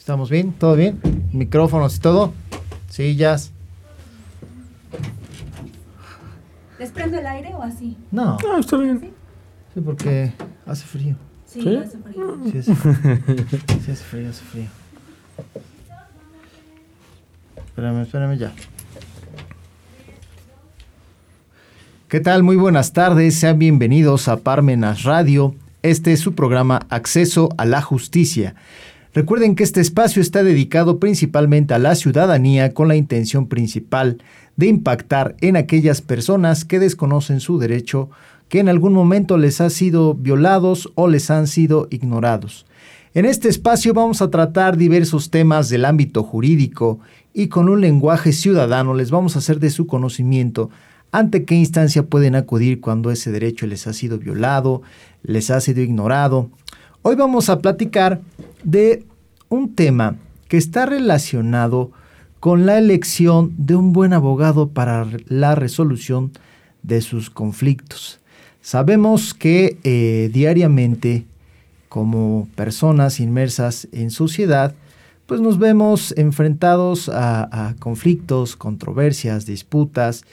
¿Estamos bien? ¿Todo bien? ¿Micrófonos y todo? Sillas. ¿Les prendo el aire o así? No. Ah, está bien. Sí, porque hace frío. Sí, ¿Sí? hace frío. Sí hace frío. Sí hace frío, hace frío. Espérame, espérame ya. ¿Qué tal? Muy buenas tardes. Sean bienvenidos a Parmenas Radio. Este es su programa Acceso a la Justicia. Recuerden que este espacio está dedicado principalmente a la ciudadanía con la intención principal de impactar en aquellas personas que desconocen su derecho, que en algún momento les ha sido violados o les han sido ignorados. En este espacio vamos a tratar diversos temas del ámbito jurídico y con un lenguaje ciudadano les vamos a hacer de su conocimiento ante qué instancia pueden acudir cuando ese derecho les ha sido violado, les ha sido ignorado. Hoy vamos a platicar de un tema que está relacionado con la elección de un buen abogado para la resolución de sus conflictos. Sabemos que eh, diariamente, como personas inmersas en sociedad, pues nos vemos enfrentados a, a conflictos, controversias, disputas,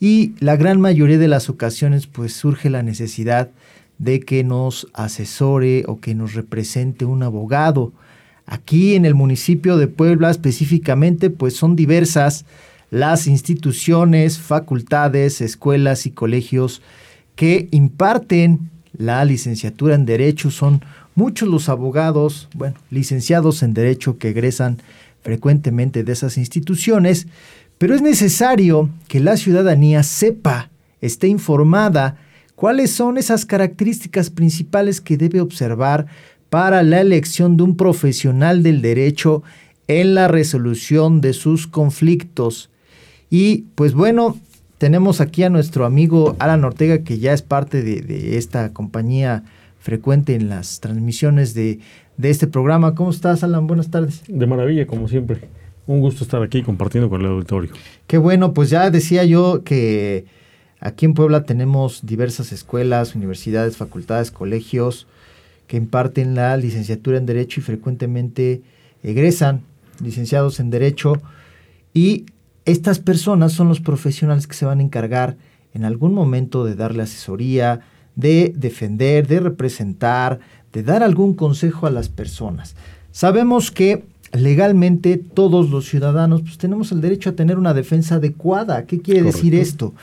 y la gran mayoría de las ocasiones pues surge la necesidad de que nos asesore o que nos represente un abogado. Aquí en el municipio de Puebla específicamente pues son diversas las instituciones, facultades, escuelas y colegios que imparten la licenciatura en Derecho. Son muchos los abogados, bueno, licenciados en Derecho que egresan frecuentemente de esas instituciones, pero es necesario que la ciudadanía sepa, esté informada, cuáles son esas características principales que debe observar para la elección de un profesional del derecho en la resolución de sus conflictos. Y pues bueno, tenemos aquí a nuestro amigo Alan Ortega, que ya es parte de, de esta compañía frecuente en las transmisiones de, de, este programa. ¿Cómo estás, Alan? Buenas tardes. De maravilla, como siempre. Un gusto estar aquí compartiendo con el auditorio. Qué bueno, pues ya decía yo que aquí en Puebla tenemos diversas escuelas, universidades, facultades, colegios que imparten la licenciatura en Derecho y frecuentemente egresan licenciados en Derecho y estas personas son los profesionales que se van a encargar en algún momento de darle asesoría, de defender, de representar, de dar algún consejo a las personas. Sabemos que legalmente todos los ciudadanos pues, tenemos el derecho a tener una defensa adecuada. ¿Qué quiere Correcto. decir esto?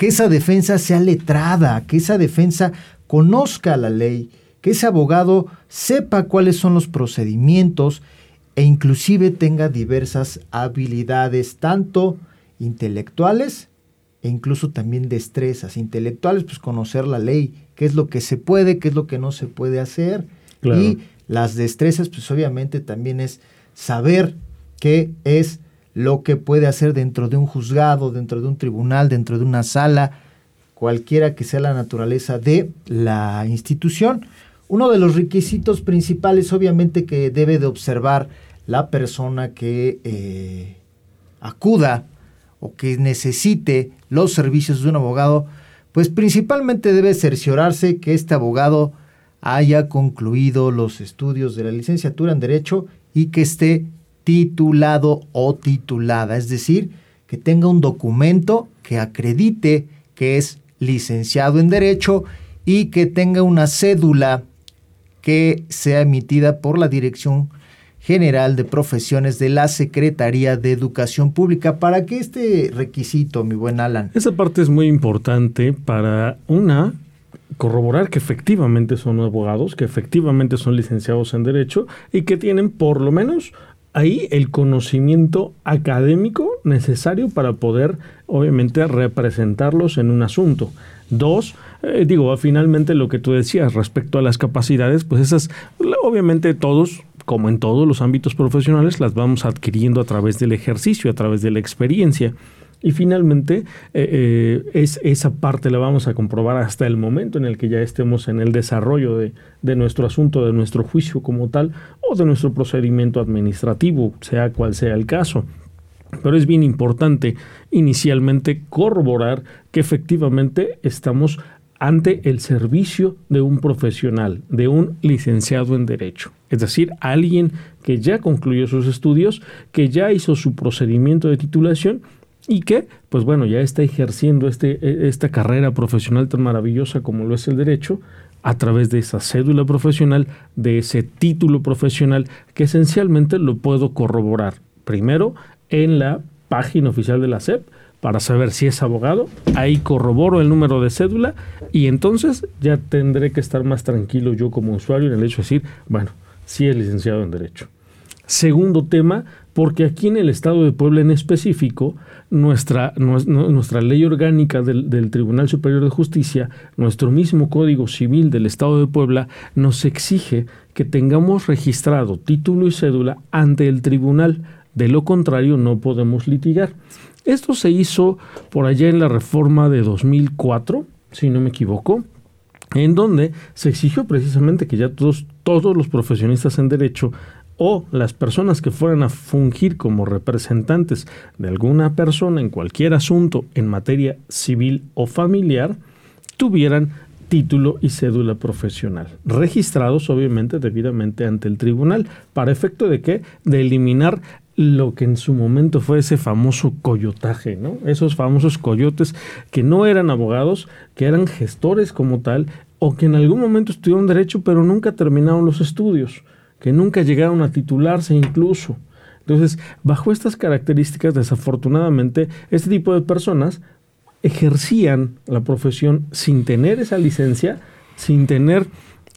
Que esa defensa sea letrada, que esa defensa conozca la ley, que ese abogado sepa cuáles son los procedimientos e inclusive tenga diversas habilidades, tanto intelectuales e incluso también destrezas. Intelectuales, pues conocer la ley, qué es lo que se puede, qué es lo que no se puede hacer. Claro. Y las destrezas, pues obviamente también es saber qué es lo que puede hacer dentro de un juzgado, dentro de un tribunal, dentro de una sala, cualquiera que sea la naturaleza de la institución. Uno de los requisitos principales, obviamente, que debe de observar la persona que eh, acuda o que necesite los servicios de un abogado, pues principalmente debe cerciorarse que este abogado haya concluido los estudios de la licenciatura en Derecho y que esté titulado o titulada, es decir, que tenga un documento que acredite que es licenciado en Derecho y que tenga una cédula que sea emitida por la Dirección General de Profesiones de la Secretaría de Educación Pública. ¿Para qué este requisito, mi buen Alan? Esa parte es muy importante para una corroborar que efectivamente son abogados, que efectivamente son licenciados en Derecho y que tienen por lo menos ahí el conocimiento académico necesario para poder, obviamente, representarlos en un asunto. Dos, eh, digo, finalmente lo que tú decías respecto a las capacidades, pues esas, obviamente todos, como en todos los ámbitos profesionales, las vamos adquiriendo a través del ejercicio, a través de la experiencia. Y finalmente, eh, eh, es, esa parte la vamos a comprobar hasta el momento en el que ya estemos en el desarrollo de, de, nuestro asunto, de nuestro juicio como tal, o de nuestro procedimiento administrativo, sea cual sea el caso. Pero es bien importante inicialmente corroborar que efectivamente estamos ante el servicio de un profesional, de un licenciado en Derecho. Es decir, alguien que ya concluyó sus estudios, que ya hizo su procedimiento de titulación y que, pues bueno, ya está ejerciendo este, e, esta carrera profesional tan maravillosa como lo es el derecho, a través de esa cédula profesional, de ese título profesional, que esencialmente lo puedo corroborar primero en la página oficial de la SEP, para saber si es abogado, ahí corroboro el número de cédula y entonces ya tendré que estar más tranquilo yo como usuario en el hecho de decir, bueno, sí es licenciado en Derecho. Segundo tema, porque aquí en el Estado de Puebla en específico, nuestra, nuestra ley orgánica del, del, Tribunal Superior de Justicia, nuestro mismo Código Civil del Estado de Puebla, nos exige que tengamos registrado título y cédula ante el tribunal. De lo contrario, no podemos litigar. Esto se hizo por allá en la reforma de 2004, si no me equivoco, en donde se exigió precisamente que ya todos, todos los profesionistas en derecho o las personas que fueran a fungir como representantes de alguna persona en cualquier asunto en materia civil o familiar tuvieran título y cédula profesional, registrados obviamente debidamente ante el tribunal, para efecto de que de eliminar lo que en su momento fue ese famoso coyotaje, ¿no? Esos famosos coyotes que no eran abogados, que eran gestores como tal, o que en algún momento estudiaron derecho, pero nunca terminaron los estudios, que nunca llegaron a titularse incluso. Entonces, bajo estas características, desafortunadamente, este tipo de personas ejercían la profesión sin tener esa licencia, sin tener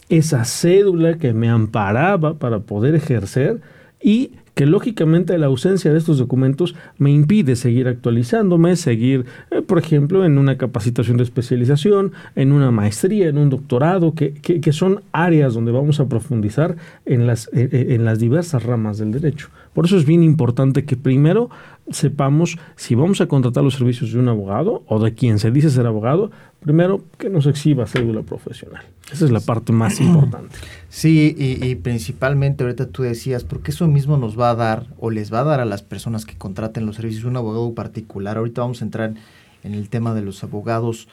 esa cédula que me amparaba para poder ejercer y que lógicamente la ausencia de estos documentos me impide seguir actualizándome, seguir, eh, por ejemplo, en una capacitación de especialización, en una maestría, en un doctorado, que, que, son áreas donde vamos a profundizar en las, eh, eh, en las diversas ramas del derecho. Por eso es bien importante que primero sepamos si vamos a contratar los servicios de un abogado o de quien se dice ser abogado, primero que nos exhiba cédula profesional. Esa es la parte más importante. Sí, y, principalmente ahorita tú decías, porque eso mismo nos va a dar o les va a dar a las personas que contraten los servicios de un abogado particular. Ahorita vamos a entrar en el tema de los abogados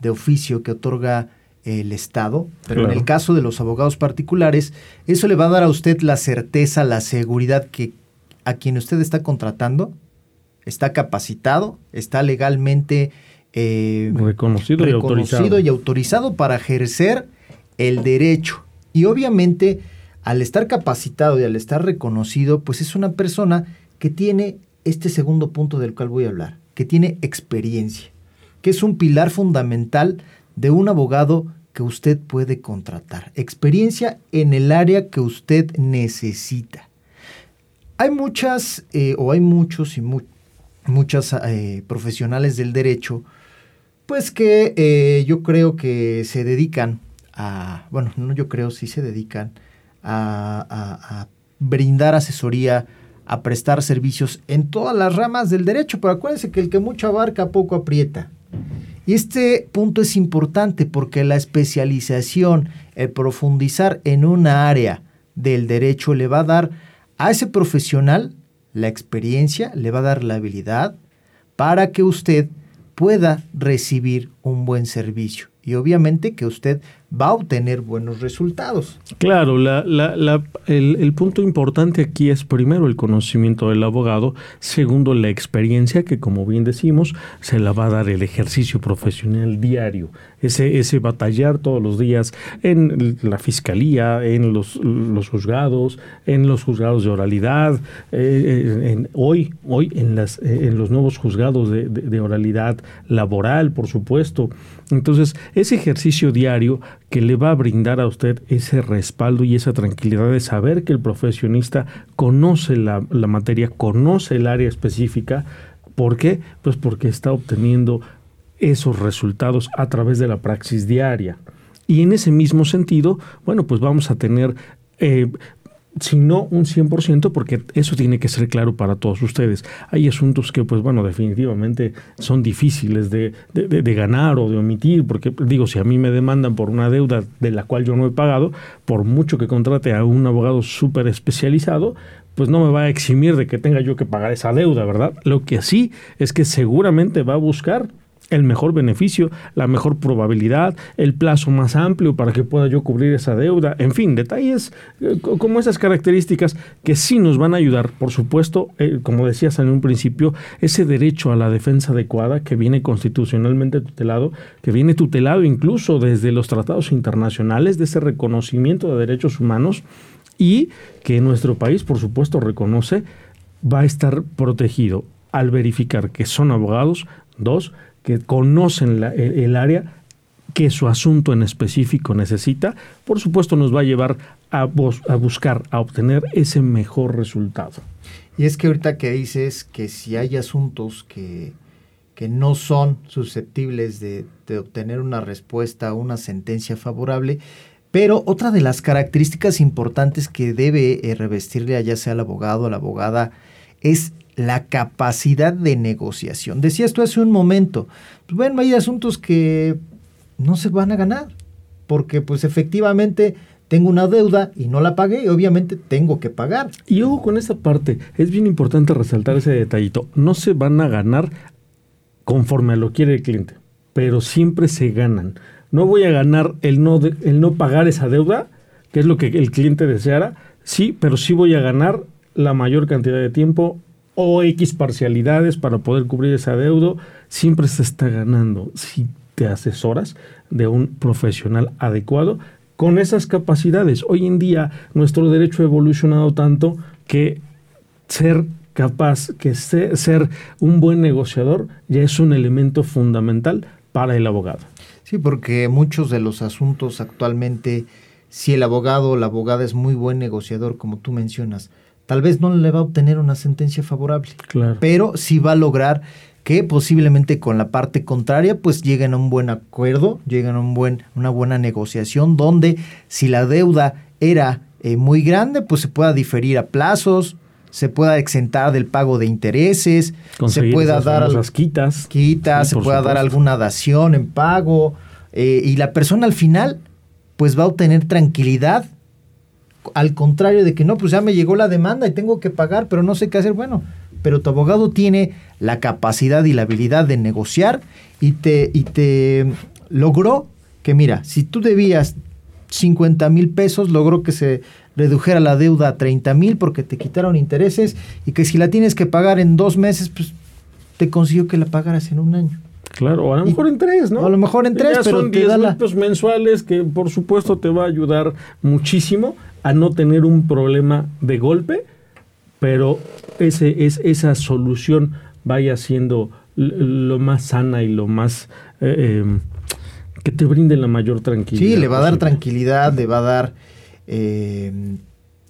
de oficio que otorga el Estado, pero en el caso de los abogados particulares, eso le va a dar a usted la certeza, la seguridad que a quien usted está contratando está capacitado, está legalmente eh, reconocido, y, autorizado. y autorizado para ejercer el derecho. Y obviamente, al estar capacitado y al estar reconocido, pues es una persona que tiene este segundo punto del cual voy a hablar, que tiene experiencia, que es un pilar fundamental de un abogado que usted puede contratar. Experiencia en el área que usted necesita. Hay muchas, eh, o hay muchos y muchas eh, profesionales del derecho, pues que eh, yo creo que se dedican a, bueno, no yo creo, sí se dedican a, brindar asesoría, a prestar servicios en todas las ramas del derecho, pero acuérdense que el que mucho abarca poco aprieta. Y este punto es importante porque la especialización, el profundizar en una área del derecho le va a dar a ese profesional la experiencia, le va a dar la habilidad para que usted pueda recibir un buen servicio. Y obviamente que usted va a obtener buenos resultados. Claro, el, punto importante aquí es primero el conocimiento del abogado, segundo la experiencia que como bien decimos se la va a dar el ejercicio profesional diario, ese, ese batallar todos los días en la fiscalía, en los, juzgados, en los juzgados de oralidad, eh, hoy, hoy en, las, en los nuevos juzgados de oralidad laboral, por supuesto. Entonces, ese ejercicio diario que le va a brindar a usted ese respaldo y esa tranquilidad de saber que el profesionista conoce la, materia, conoce el área específica. ¿Por qué? Pues porque está obteniendo esos resultados a través de la praxis diaria. Y en ese mismo sentido, bueno, pues vamos a tener eh, sino un 100%, porque eso tiene que ser claro para todos ustedes. Hay asuntos que, pues bueno, definitivamente son difíciles de, de, ganar o de omitir, porque digo, si a mí me demandan por una deuda de la cual yo no he pagado, por mucho que contrate a un abogado súper especializado, pues no me va a eximir de que tenga yo que pagar esa deuda, ¿verdad? Lo que sí es que seguramente va a buscar el mejor beneficio, la mejor probabilidad, el plazo más amplio para que pueda yo cubrir esa deuda, en fin, detalles eh, como esas características que sí nos van a ayudar, por supuesto, eh, como decías en un principio, ese derecho a la defensa adecuada que viene constitucionalmente tutelado, que viene tutelado incluso desde los tratados internacionales, de ese reconocimiento de derechos humanos y que nuestro país, por supuesto, reconoce, va a estar protegido al verificar que son abogados, dos, que conocen el, área que su asunto en específico necesita, por supuesto nos va a llevar a, a buscar, a obtener ese mejor resultado. Y es que ahorita que dices que si hay asuntos que, que no son susceptibles de, obtener una respuesta o una sentencia favorable, pero otra de las características importantes que debe eh, revestirle ya sea al abogado o la abogada es la capacidad de negociación. Decía esto hace un momento. Pues bueno, hay asuntos que no se van a ganar, porque pues efectivamente tengo una deuda y no la pagué y obviamente tengo que pagar. Y ojo con esa parte, es bien importante resaltar ese detallito. No se van a ganar conforme a lo quiere el cliente, pero siempre se ganan. No voy a ganar el no, el no pagar esa deuda, que es lo que el cliente deseara, sí, pero sí voy a ganar la mayor cantidad de tiempo o X parcialidades para poder cubrir ese adeudo, siempre se está ganando si te asesoras de un profesional adecuado con esas capacidades. Hoy en día nuestro derecho ha evolucionado tanto que ser capaz, que ser un buen negociador ya es un elemento fundamental para el abogado. Sí, porque muchos de los asuntos actualmente, si el abogado o la abogada es muy buen negociador, como tú mencionas, tal vez no le va a obtener una sentencia favorable, claro. pero sí va a lograr que posiblemente con la parte contraria pues lleguen a un buen acuerdo, lleguen a un buen, una buena negociación donde si la deuda era eh, muy grande pues se pueda diferir a plazos, se pueda exentar del pago de intereses, se pueda dar las quitas, quitas se pueda dar alguna dación en pago eh, y la persona al final pues va a obtener tranquilidad al contrario de que no, pues ya me llegó la demanda y tengo que pagar, pero no sé qué hacer. Bueno, pero tu abogado tiene la capacidad y la habilidad de negociar y te, y te logró que, mira, si tú debías 50 mil pesos, logró que se redujera la deuda a 30 mil porque te quitaron intereses y que si la tienes que pagar en dos meses, pues te consiguió que la pagaras en un año. Claro, a lo mejor en tres, ¿no? A lo mejor en tres, pero son 10 mensuales que por supuesto te va a ayudar muchísimo a no tener un problema de golpe, pero ese, es, esa solución vaya siendo lo más sana y lo más... Eh, em, que te brinde la mayor tranquilidad. Sí, le va a dar tranquilidad, le va a dar em,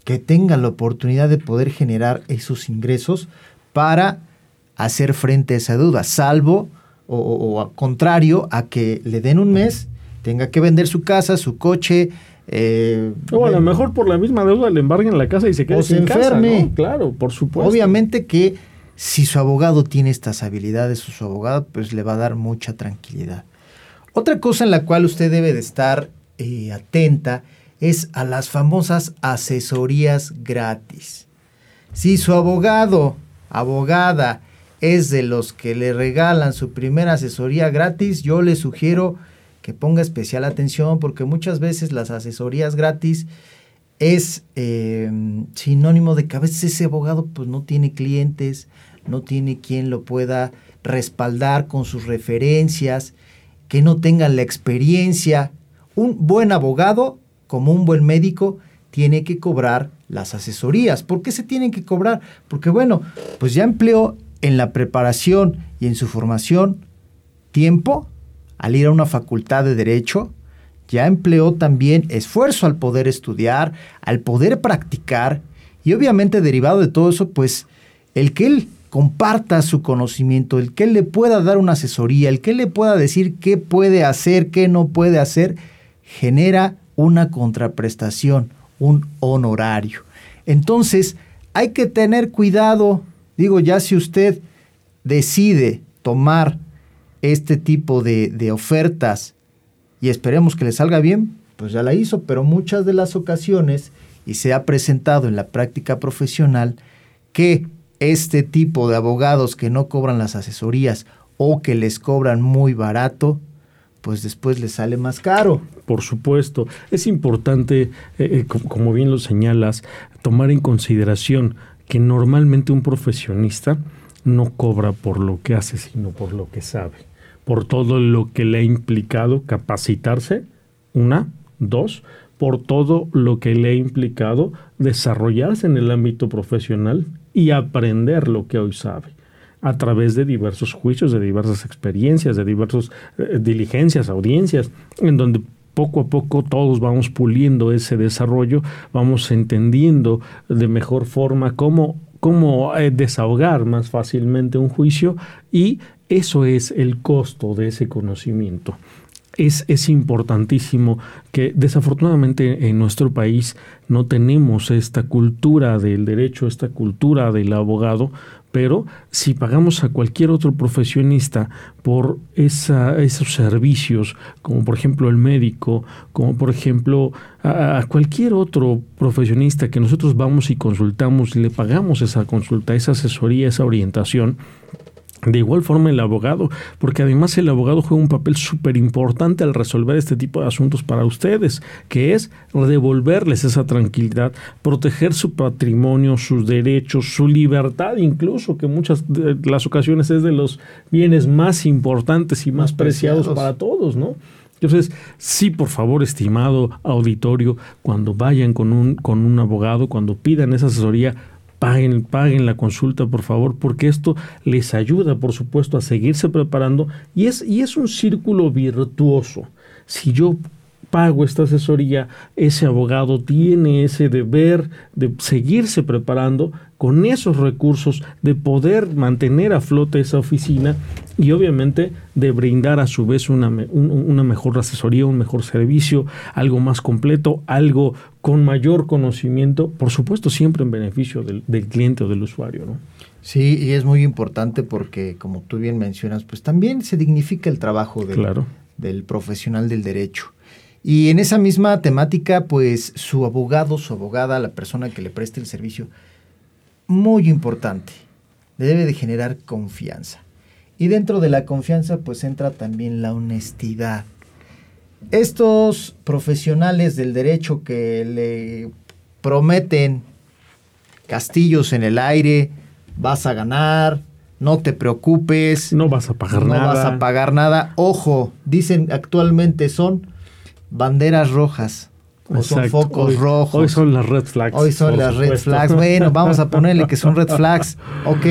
que tenga la oportunidad de poder generar esos ingresos para hacer frente a esa duda, salvo o, o, contrario a que le den un mes, tenga que vender su casa, su coche, eh, o a lo mejor por la misma deuda le embarguen la casa y se quede sin enferme. Claro, por supuesto. Obviamente que si su abogado tiene estas habilidades o su abogado, pues le va a dar mucha tranquilidad. Otra cosa en la cual usted debe de estar eh, atenta es a las famosas asesorías gratis. Si su abogado, abogada, es de los que le regalan su primera asesoría gratis, yo le sugiero que ponga especial atención porque muchas veces las asesorías gratis es eh, sinónimo de que a veces ese abogado pues no tiene clientes, no tiene quien lo pueda respaldar con sus referencias, que no tenga la experiencia. Un buen abogado, como un buen médico, tiene que cobrar las asesorías. ¿Por qué se tienen que cobrar? Porque bueno, pues ya empleó en la preparación y en su formación tiempo al ir a una facultad de derecho, ya empleó también esfuerzo al poder estudiar, al poder practicar y obviamente derivado de todo eso, pues el que él comparta su conocimiento, el que él le pueda dar una asesoría, el que él le pueda decir qué puede hacer, qué no puede hacer, genera una contraprestación, un honorario. Entonces, hay que tener cuidado, digo, ya si usted decide tomar este tipo de, ofertas y esperemos que le salga bien, pues ya la hizo, pero muchas de las ocasiones, y se ha presentado en la práctica profesional, que este tipo de abogados que no cobran las asesorías o que les cobran muy barato, pues después les sale más caro. Por supuesto, es importante, eh, eh, como bien lo señalas, tomar en consideración que normalmente un profesionista no cobra por lo que hace, sino por lo que sabe, por todo lo que le ha implicado capacitarse, una, dos, por todo lo que le ha implicado desarrollarse en el ámbito profesional y aprender lo que hoy sabe a través de diversos juicios, de diversas experiencias, de diversas eh, diligencias, audiencias, en donde poco a poco todos vamos puliendo ese desarrollo, vamos entendiendo de mejor forma cómo, cómo eh, desahogar más fácilmente un juicio y eso es el costo de ese conocimiento. Es, es, importantísimo que desafortunadamente en nuestro país no tenemos esta cultura del derecho, esta cultura del abogado, pero si pagamos a cualquier otro profesionista por esa, esos servicios, como por ejemplo el médico, como por ejemplo a, a, cualquier otro profesionista que nosotros vamos y consultamos y le pagamos esa consulta, esa asesoría, esa orientación, de igual forma el abogado, porque además el abogado juega un papel súper importante al resolver este tipo de asuntos para ustedes, que es devolverles esa tranquilidad, proteger su patrimonio, sus derechos, su libertad incluso, que muchas de las ocasiones es de los bienes más importantes y más, más preciados, preciados para todos, ¿no? Entonces, sí, por favor, estimado auditorio, cuando vayan con un, con un abogado, cuando pidan esa asesoría, paguen, paguen la consulta, por favor, porque esto les ayuda, por supuesto, a seguirse preparando y es, y es un círculo virtuoso. Si yo pago esta asesoría, ese abogado tiene ese deber de seguirse preparando con esos recursos, de poder mantener a flote esa oficina y obviamente de brindar a su vez una, una mejor asesoría, un mejor servicio, algo más completo, algo con mayor conocimiento, por supuesto siempre en beneficio del, del cliente o del usuario. ¿no? Sí, y es muy importante porque, como tú bien mencionas, pues también se dignifica el trabajo del, claro. del profesional del derecho. Y en esa misma temática, pues su abogado, su abogada, la persona que le preste el servicio, muy importante, debe de generar confianza. Y dentro de la confianza, pues entra también la honestidad. Estos profesionales del derecho que le prometen castillos en el aire, vas a ganar, no te preocupes, no vas a pagar no nada. vas a pagar nada. Ojo, dicen actualmente son banderas rojas. O son focos hoy, rojos. Hoy son las red flags. Hoy son las supuesto. red flags. Bueno, vamos a ponerle que son red flags. Ok,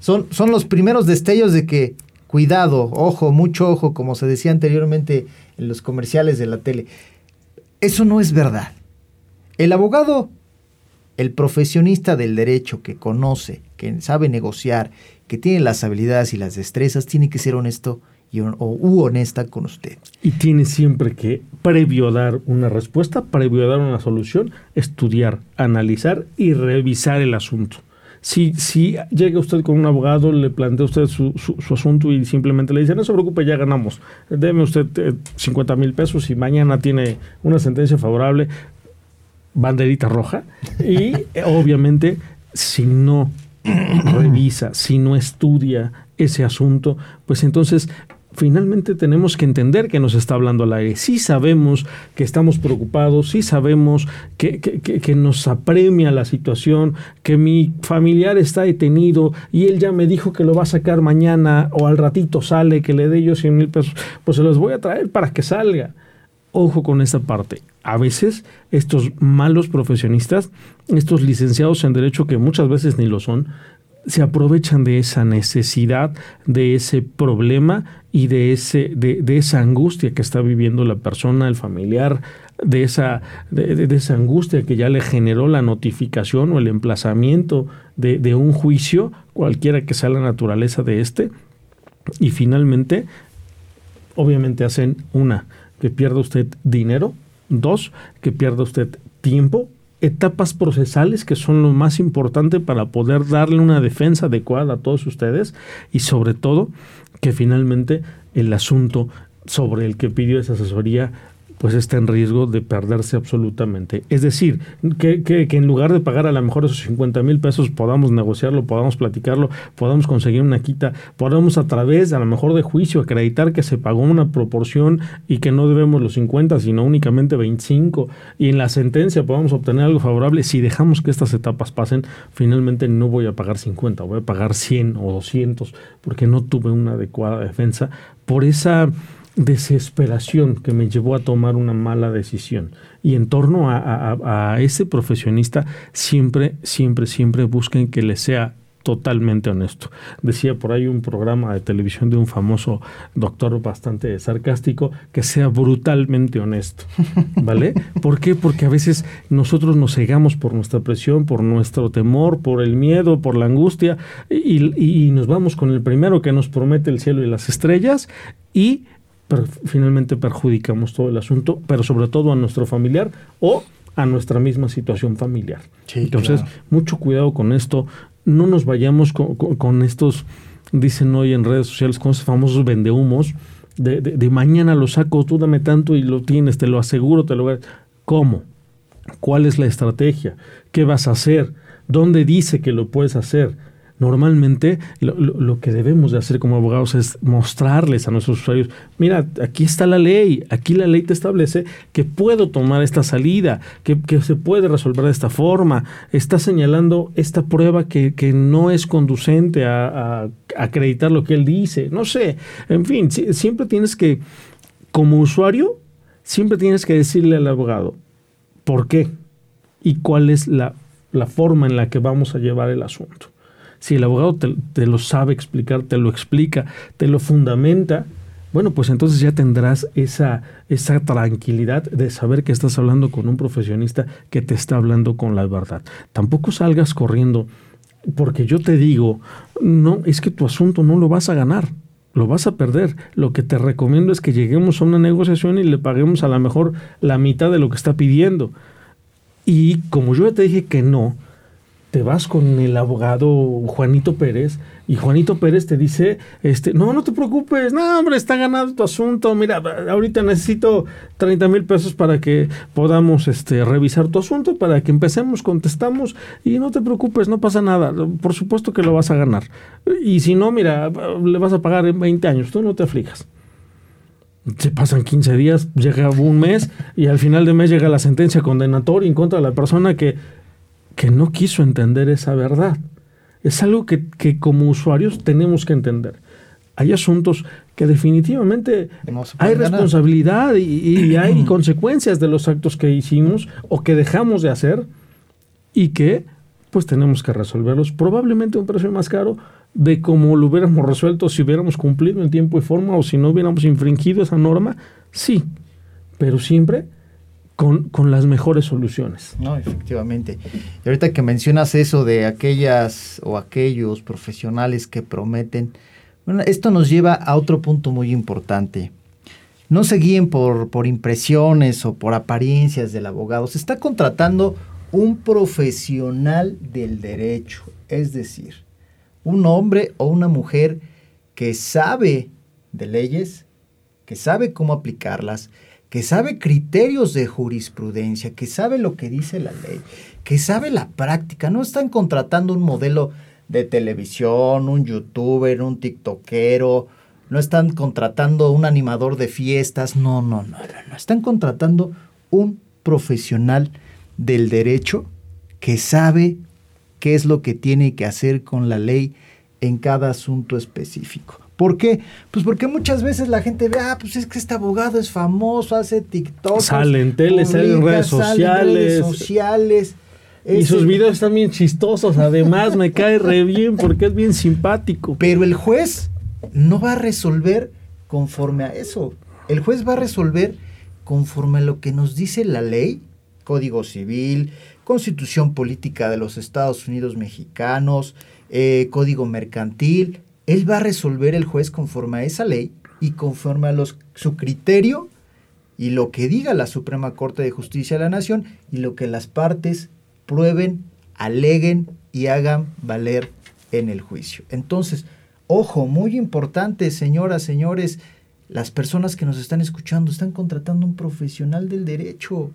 son, son los primeros destellos de que, cuidado, ojo, mucho ojo, como se decía anteriormente en los comerciales de la tele. Eso no es verdad. El abogado, el profesionista del derecho que conoce, que sabe negociar, que tiene las habilidades y las destrezas, tiene que ser honesto y, o, u honesta con usted. Y tiene siempre que, previo dar una respuesta, previo dar una solución, estudiar, analizar y revisar el asunto. Si, llega usted con un abogado, le plantea usted su, asunto y simplemente le dice, no se preocupe, ya ganamos, deme usted eh, 50 mil pesos y mañana tiene una sentencia favorable, banderita roja. Y eh, obviamente, si no revisa, si no estudia ese asunto, pues entonces finalmente tenemos que entender que nos está hablando al aire. Sí sabemos que estamos preocupados, sí sabemos que, nos apremia la situación, que mi familiar está detenido y él ya me dijo que lo va a sacar mañana o al ratito sale, que le dé yo 100 mil pesos, pues se los voy a traer para que salga. Ojo con esta parte. A veces estos malos profesionistas, estos licenciados en derecho que muchas veces ni lo son, se aprovechan de esa necesidad, de ese problema y de, ese, de, de, esa angustia que está viviendo la persona, el familiar, de esa, de, de, esa angustia que ya le generó la notificación o el emplazamiento de, un juicio, cualquiera que sea la naturaleza de este. Y finalmente, obviamente hacen una, que pierda usted dinero, dos, que pierda usted tiempo etapas procesales que son lo más importante para poder darle una defensa adecuada a todos ustedes y sobre todo que finalmente el asunto sobre el que pidió esa asesoría pues está en riesgo de perderse absolutamente. Es decir, que, en lugar de pagar a lo mejor esos 50 mil pesos podamos negociarlo, podamos platicarlo, podamos conseguir una quita, podamos a través a lo mejor de juicio acreditar que se pagó una proporción y que no debemos los 50, sino únicamente 25, y en la sentencia podamos obtener algo favorable, si dejamos que estas etapas pasen, finalmente no voy a pagar 50, voy a pagar 100 o 200, porque no tuve una adecuada defensa por esa desesperación que me llevó a tomar una mala decisión. Y en torno a, ese profesionista, siempre, siempre, siempre busquen que le sea totalmente honesto. Decía por ahí un programa de televisión de un famoso doctor bastante sarcástico que sea brutalmente honesto. ¿Vale? ¿Por qué? Porque a veces nosotros nos cegamos por nuestra presión, por nuestro temor, por el miedo, por la angustia y, y nos vamos con el primero que nos promete el cielo y las estrellas y finalmente perjudicamos todo el asunto, pero sobre todo a nuestro familiar o a nuestra misma situación familiar. Entonces, mucho cuidado con esto, no nos vayamos con, estos, dicen hoy en redes sociales, con esos famosos vendehumos, de, de, de, mañana lo saco, tú dame tanto y lo tienes, te lo aseguro, te lo... ¿Cómo? ¿Cuál es la estrategia? ¿Qué vas a hacer? ¿Dónde dice que lo puedes hacer? Normalmente lo, que debemos de hacer como abogados es mostrarles a nuestros usuarios, mira, aquí está la ley, aquí la ley te establece que puedo tomar esta salida, que, se puede resolver de esta forma, está señalando esta prueba que, no es conducente a, acreditar lo que él dice, no sé, en fin, siempre tienes que, como usuario, siempre tienes que decirle al abogado por qué y cuál es la forma en la que vamos a llevar el asunto. Si el abogado te, lo sabe explicar, te lo explica, te lo fundamenta, bueno, pues entonces ya tendrás esa, esa tranquilidad de saber que estás hablando con un profesionista que te está hablando con la verdad. Tampoco salgas corriendo, porque yo te digo, no, es que tu asunto no lo vas a ganar, lo vas a perder. Lo que te recomiendo es que lleguemos a una negociación y le paguemos a lo mejor la mitad de lo que está pidiendo. Y como yo ya te dije que no, te vas con el abogado Juanito Pérez y Juanito Pérez te dice, este, no, no te preocupes, no, hombre, está ganado tu asunto, mira, ahorita necesito 30 mil pesos para que podamos este, revisar tu asunto, para que empecemos, contestamos y no te preocupes, no pasa nada, por supuesto que lo vas a ganar. Y si no, mira, le vas a pagar en 20 años, tú no te aflijas. Se pasan 15 días, llega un mes y al final de mes llega la sentencia condenatoria en contra de la persona que que no quiso entender esa verdad. Es algo que, como usuarios tenemos que entender. Hay asuntos que definitivamente hay responsabilidad y, hay consecuencias de los actos que hicimos o que dejamos de hacer y que pues tenemos que resolverlos. Probablemente un precio más caro de como lo hubiéramos resuelto si hubiéramos cumplido en tiempo y forma o si no hubiéramos infringido esa norma, sí, pero siempre con, las mejores soluciones. No, efectivamente. Y ahorita que mencionas eso de aquellas o aquellos profesionales que prometen, bueno, esto nos lleva a otro punto muy importante. No se guíen por, por impresiones o por apariencias del abogado. Se está contratando un profesional del derecho, es decir, un hombre o una mujer que sabe de leyes, que sabe cómo aplicarlas, que sabe criterios de jurisprudencia, que sabe lo que dice la ley, que sabe la práctica. No están contratando un modelo de televisión, un youtuber, un tiktokero, no están contratando un animador de fiestas, no, no, no, no, no. Están contratando un profesional del derecho que sabe qué es lo que tiene que hacer con la ley en cada asunto específico. ¿Por qué? Pues porque muchas veces la gente ve, ah, pues es que este abogado es famoso, hace TikTok. Sale en tele, sale en redes sociales. sociales. Y sus videos están bien chistosos, además me cae re bien porque es bien simpático. Pero el juez no va a resolver conforme a eso. El juez va a resolver conforme a lo que nos dice la ley, Código Civil, Constitución Política de los Estados Unidos Mexicanos, eh, Código Mercantil, él va a resolver el juez conforme a esa ley y conforme a su criterio y lo que diga la Suprema Corte de Justicia de la Nación y lo que las partes prueben, aleguen y hagan valer en el juicio. Entonces, ojo, muy importante, señoras, señores, las personas que nos están escuchando están contratando un profesional del derecho,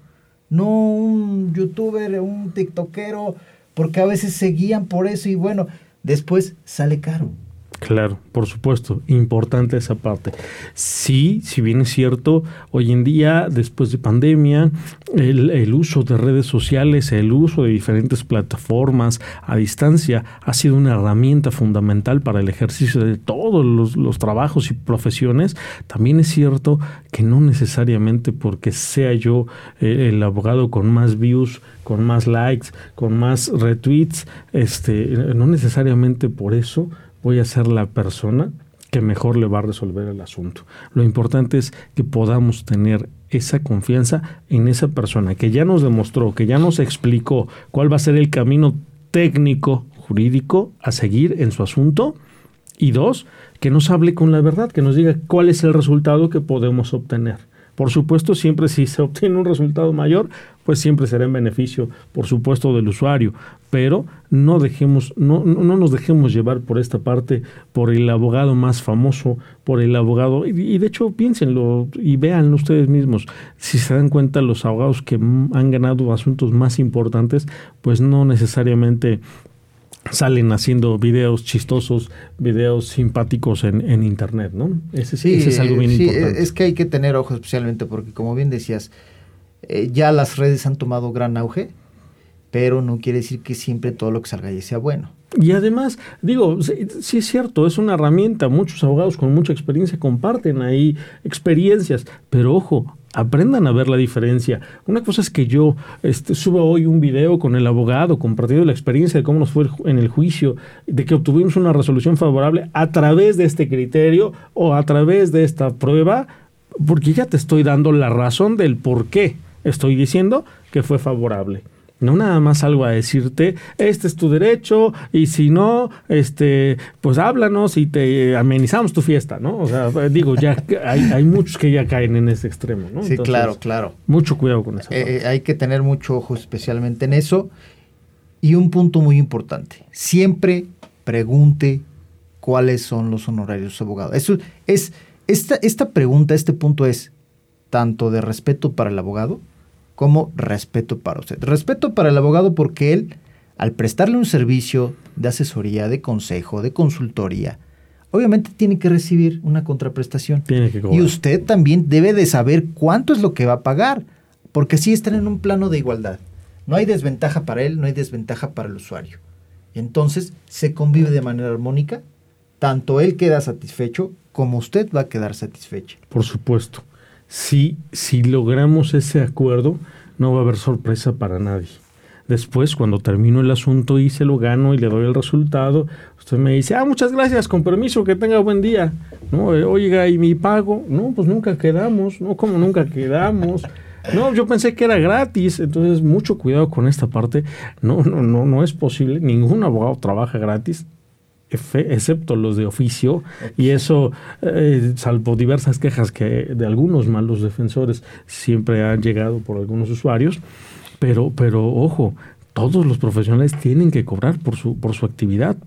no un youtuber, un tiktokero, porque a veces se guían por eso y bueno, después sale caro. Claro, por supuesto, importante esa parte. Sí, si bien es cierto, hoy en día, después de pandemia, el, uso de redes sociales, el uso de diferentes plataformas a distancia ha sido una herramienta fundamental para el ejercicio de todos los, trabajos y profesiones. También es cierto que no necesariamente porque sea yo eh, el abogado con más views, con más likes, con más retweets, este, no necesariamente por eso voy a ser la persona que mejor le va a resolver el asunto. Lo importante es que podamos tener esa confianza en esa persona que ya nos demostró, que ya nos explicó cuál va a ser el camino técnico, jurídico a seguir en su asunto. Y dos, que nos hable con la verdad, que nos diga cuál es el resultado que podemos obtener. Por supuesto, siempre si se obtiene un resultado mayor, pues siempre será en beneficio, por supuesto, del usuario. Pero no dejemos, no, no nos dejemos llevar por esta parte, por el abogado más famoso, por el abogado. Y, de hecho, piénsenlo y véanlo ustedes mismos. Si se dan cuenta, los abogados que han ganado asuntos más importantes, pues no necesariamente salen haciendo videos chistosos, videos simpáticos en, internet, ¿no? Ese, sí, es algo bien sí, Es que hay que tener ojo especialmente porque, como bien decías, eh, ya las redes han tomado gran auge, pero no quiere decir que siempre todo lo que salga ahí sea bueno. Y además, digo, sí, es cierto, es una herramienta, muchos abogados con mucha experiencia comparten ahí experiencias, pero ojo, aprendan a ver la diferencia. Una cosa es que yo este, suba hoy un video con el abogado compartiendo la experiencia de cómo nos fue en el juicio, de que obtuvimos una resolución favorable a través de este criterio o a través de esta prueba, porque ya te estoy dando la razón del por qué estoy diciendo que fue favorable. No nada más algo a decirte, este es tu derecho y si no, este, pues háblanos y te amenizamos tu fiesta, ¿no? O sea, digo, ya hay, muchos que ya caen en ese extremo, ¿no? Sí, claro, claro. Mucho cuidado con eso. Eh, eh, hay que tener mucho ojo especialmente en eso. Y un punto muy importante, siempre pregunte cuáles son los honorarios de abogado. Eso es, esta, esta pregunta, este punto es tanto de respeto para el abogado, como respeto para usted. Respeto para el abogado porque él, al prestarle un servicio de asesoría, de consejo, de consultoría, obviamente tiene que recibir una contraprestación. Tiene que y usted también debe de saber cuánto es lo que va a pagar, porque así están en un plano de igualdad. No hay desventaja para él, no hay desventaja para el usuario. Entonces se convive de manera armónica, tanto él queda satisfecho como usted va a quedar satisfecho. Por supuesto si, si logramos ese acuerdo, no va a haber sorpresa para nadie. Después, cuando termino el asunto y se lo gano y le doy el resultado, usted me dice, ah, muchas gracias, con permiso, que tenga buen día. No, eh, oiga, ¿y mi pago? No, pues nunca quedamos, no, como nunca quedamos. No, yo pensé que era gratis, entonces mucho cuidado con esta parte. No, no, no, no es posible. Ningún abogado trabaja gratis excepto los de oficio, y eso, eh, salvo diversas quejas que de algunos malos defensores siempre han llegado por algunos usuarios, pero, pero ojo, todos los profesionales tienen que cobrar por su, por su actividad,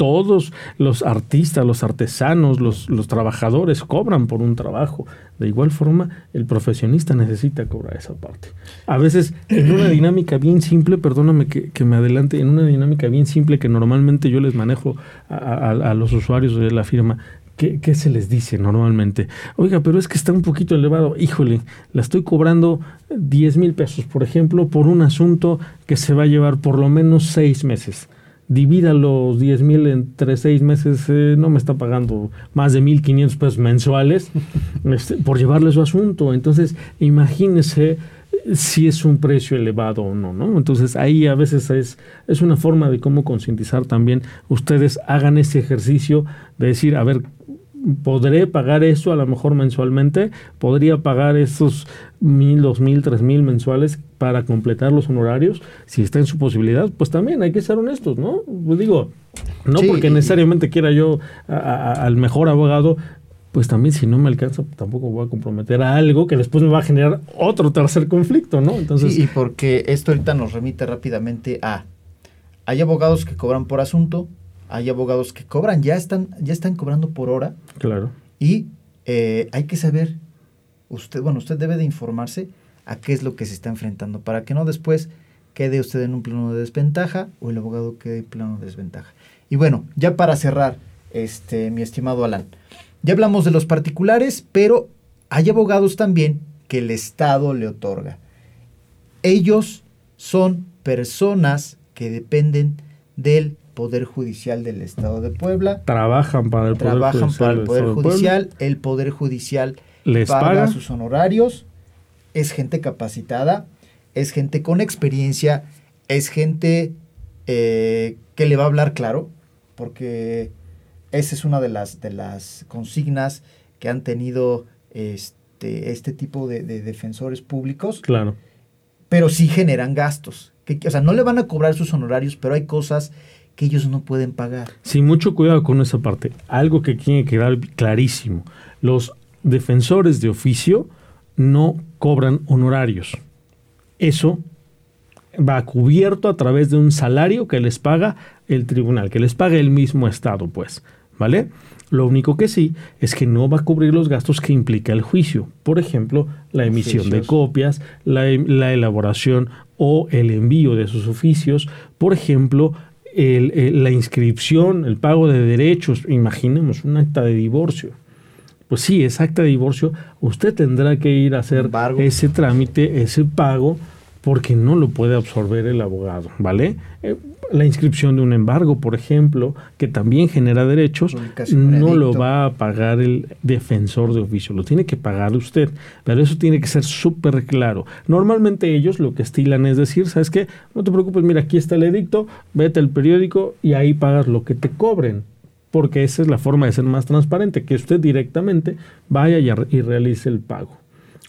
todos los artistas, los artesanos, los, los, trabajadores cobran por un trabajo. De igual forma, el profesionista necesita cobrar esa parte. A veces, en una dinámica bien simple, perdóname que, me adelante, en una dinámica bien simple que normalmente yo les manejo a, los usuarios de la firma, ¿Qué, ¿Qué, se les dice normalmente? Oiga, pero es que está un poquito elevado. Híjole, la estoy cobrando 10 mil pesos, por ejemplo, por un asunto que se va a llevar por lo menos seis meses divida los 10 mil entre seis meses, eh, no me está pagando más de 1.500 pesos mensuales este, por llevarle su asunto. Entonces, imagínese si es un precio elevado o no, ¿no? Entonces ahí a veces es, es una forma de cómo concientizar también. Ustedes hagan ese ejercicio de decir, a ver, podré pagar eso a lo mejor mensualmente, podría pagar esos mil, dos mil, tres mil mensuales para completar los honorarios, si está en su posibilidad, pues también hay que ser honestos, ¿no? Pues digo, no porque necesariamente quiera yo al mejor abogado, pues también si no me alcanza, tampoco voy a comprometer a algo que después me va a generar otro tercer conflicto, ¿no? Entonces, sí, y porque esto ahorita nos remite rápidamente a, hay abogados que cobran por asunto, hay abogados que cobran, ya están, ya están cobrando por hora. Claro. Y eh, hay que saber, usted, bueno, usted debe de informarse a qué es lo que se está enfrentando, para que no después quede usted en un plano de desventaja o el abogado quede en plano de desventaja. Y bueno, ya para cerrar, este, mi estimado Alan, ya hablamos de los particulares, pero hay abogados también que el Estado le otorga. Ellos son personas que dependen del Poder Judicial del Estado de Puebla. Trabajan para el Poder Trabajan Judicial. para el Poder Puebla. Judicial. El Poder Judicial ¿Les paga, paga? sus honorarios. Es gente capacitada, es gente con experiencia, es gente eh, que le va a hablar claro, porque esa es una de las, de las consignas que han tenido este, este tipo de, de defensores públicos, Claro. pero sí generan gastos. Que, o sea, no le van a cobrar sus honorarios, pero hay cosas que ellos no pueden pagar. Sí, mucho cuidado con esa parte. Algo que tiene que quedar clarísimo. Los defensores de oficio no cobran honorarios. Eso va cubierto a través de un salario que les paga el tribunal, que les paga el mismo Estado, pues, ¿vale? Lo único que sí es que no va a cubrir los gastos que implica el juicio. Por ejemplo, la emisión de copias, la, la elaboración o el envío de sus oficios. Por ejemplo, el- el- la inscripción, el pago de derechos. Imaginemos un acta de divorcio. Pues sí, ese acta de divorcio, usted tendrá que ir a hacer Embargo. ese trámite, ese pago, porque no lo puede absorber el abogado, ¿vale? Eh, la inscripción de un embargo, por ejemplo, que también genera derechos, no lo va a pagar el defensor de oficio, lo tiene que pagar usted, pero eso tiene que ser súper claro. Normalmente ellos lo que estilan es decir, ¿sabes qué? No te preocupes, mira, aquí está el edicto, vete al periódico y ahí pagas lo que te cobren porque esa es la forma de ser más transparente, que usted directamente vaya y realice el pago.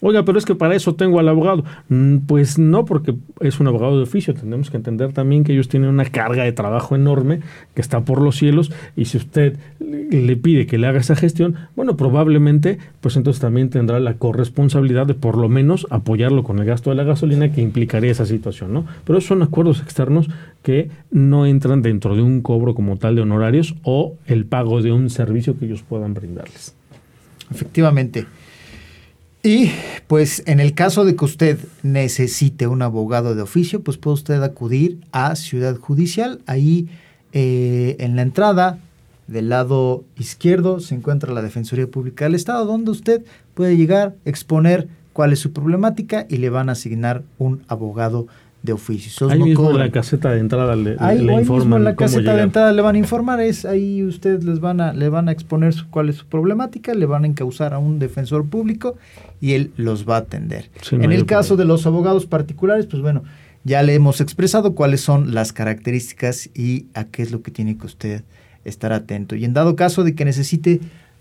Oiga, pero es que para eso tengo al abogado. Mm, Pues no, porque es un abogado de oficio. Tenemos que entender también que ellos tienen una carga de trabajo enorme que está por los cielos y si usted le pide que le haga esa gestión, bueno, probablemente, pues entonces también tendrá la corresponsabilidad de por lo menos apoyarlo con el gasto de la gasolina que implicaría esa situación, ¿no? Pero esos son acuerdos externos que no entran dentro de un cobro como tal de honorarios o el pago de un servicio que ellos puedan brindarles. Efectivamente. Y pues en el caso de que usted necesite un abogado de oficio, pues puede usted acudir a Ciudad Judicial. Ahí eh, en la entrada del lado izquierdo se encuentra la Defensoría Pública del Estado, donde usted puede llegar, exponer cuál es su problemática y le van a asignar un abogado de oficio. Ahí no mismo en la caseta de entrada le, Ahí, le ahí mismo en la caseta de entrada le van a informar, es ahí ustedes les van a, le van a exponer su- cuál es su problemática, le van a encauzar a un defensor público y él los va a atender. En el caso problema. de los abogados particulares, pues bueno, ya le hemos expresado cuáles son las características y a qué es lo que tiene que usted estar atento. Y en dado caso de que necesite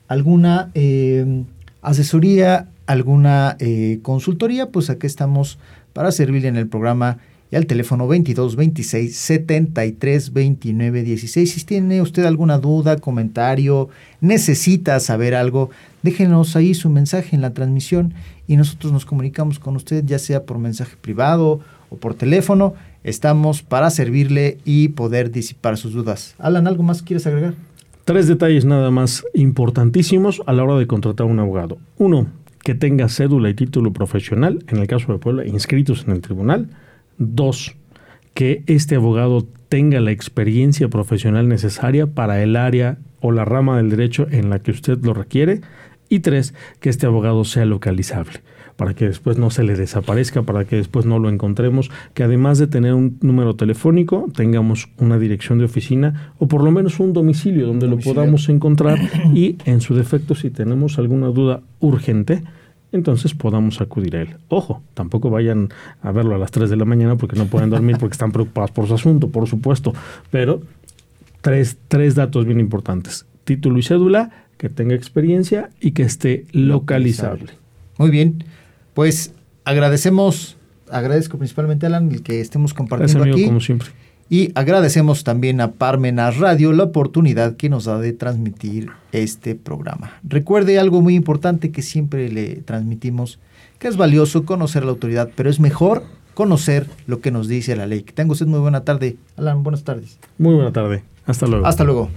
alguna eh, asesoría, alguna eh, consultoría, pues aquí estamos para servirle en el programa y al teléfono 22 26 73 29 16. Si tiene usted alguna duda, comentario, necesita saber algo, déjenos ahí su mensaje en la transmisión y nosotros nos comunicamos con usted, ya sea por mensaje privado o por teléfono. Estamos para servirle y poder disipar sus dudas. Alan, ¿algo más quieres agregar? Tres detalles nada más importantísimos a la hora de contratar a un abogado. Uno, que tenga cédula y título profesional, en el caso de Puebla, inscritos en el tribunal. Dos, que este abogado tenga la experiencia profesional necesaria para el área o la rama del derecho en la que usted lo requiere. Y tres, que este abogado sea localizable, para que después no se le desaparezca, para que después no lo encontremos, que además de tener un número telefónico, tengamos una dirección de oficina o por lo menos un domicilio donde Domicilio. lo podamos encontrar y en su defecto, si tenemos alguna duda urgente, entonces podamos acudir a él. Ojo, tampoco vayan a verlo a las 3 de la mañana porque no pueden dormir porque están preocupados por su asunto, por supuesto, pero tres, tres datos bien importantes. Título y cédula, que tenga experiencia y que esté localizable. Muy bien, pues agradecemos, agradezco principalmente a Alan el que estemos Gracias, compartiendo amigo, aquí. como siempre. Y agradecemos también a Parmenas Radio la oportunidad que nos da de transmitir este programa. Recuerde algo muy importante que siempre le transmitimos, que es valioso conocer a la autoridad, pero es mejor conocer lo que nos dice la ley. Que tenga usted muy buena tarde. Alan, buenas tardes. Muy buena tarde. Hasta luego. Hasta luego.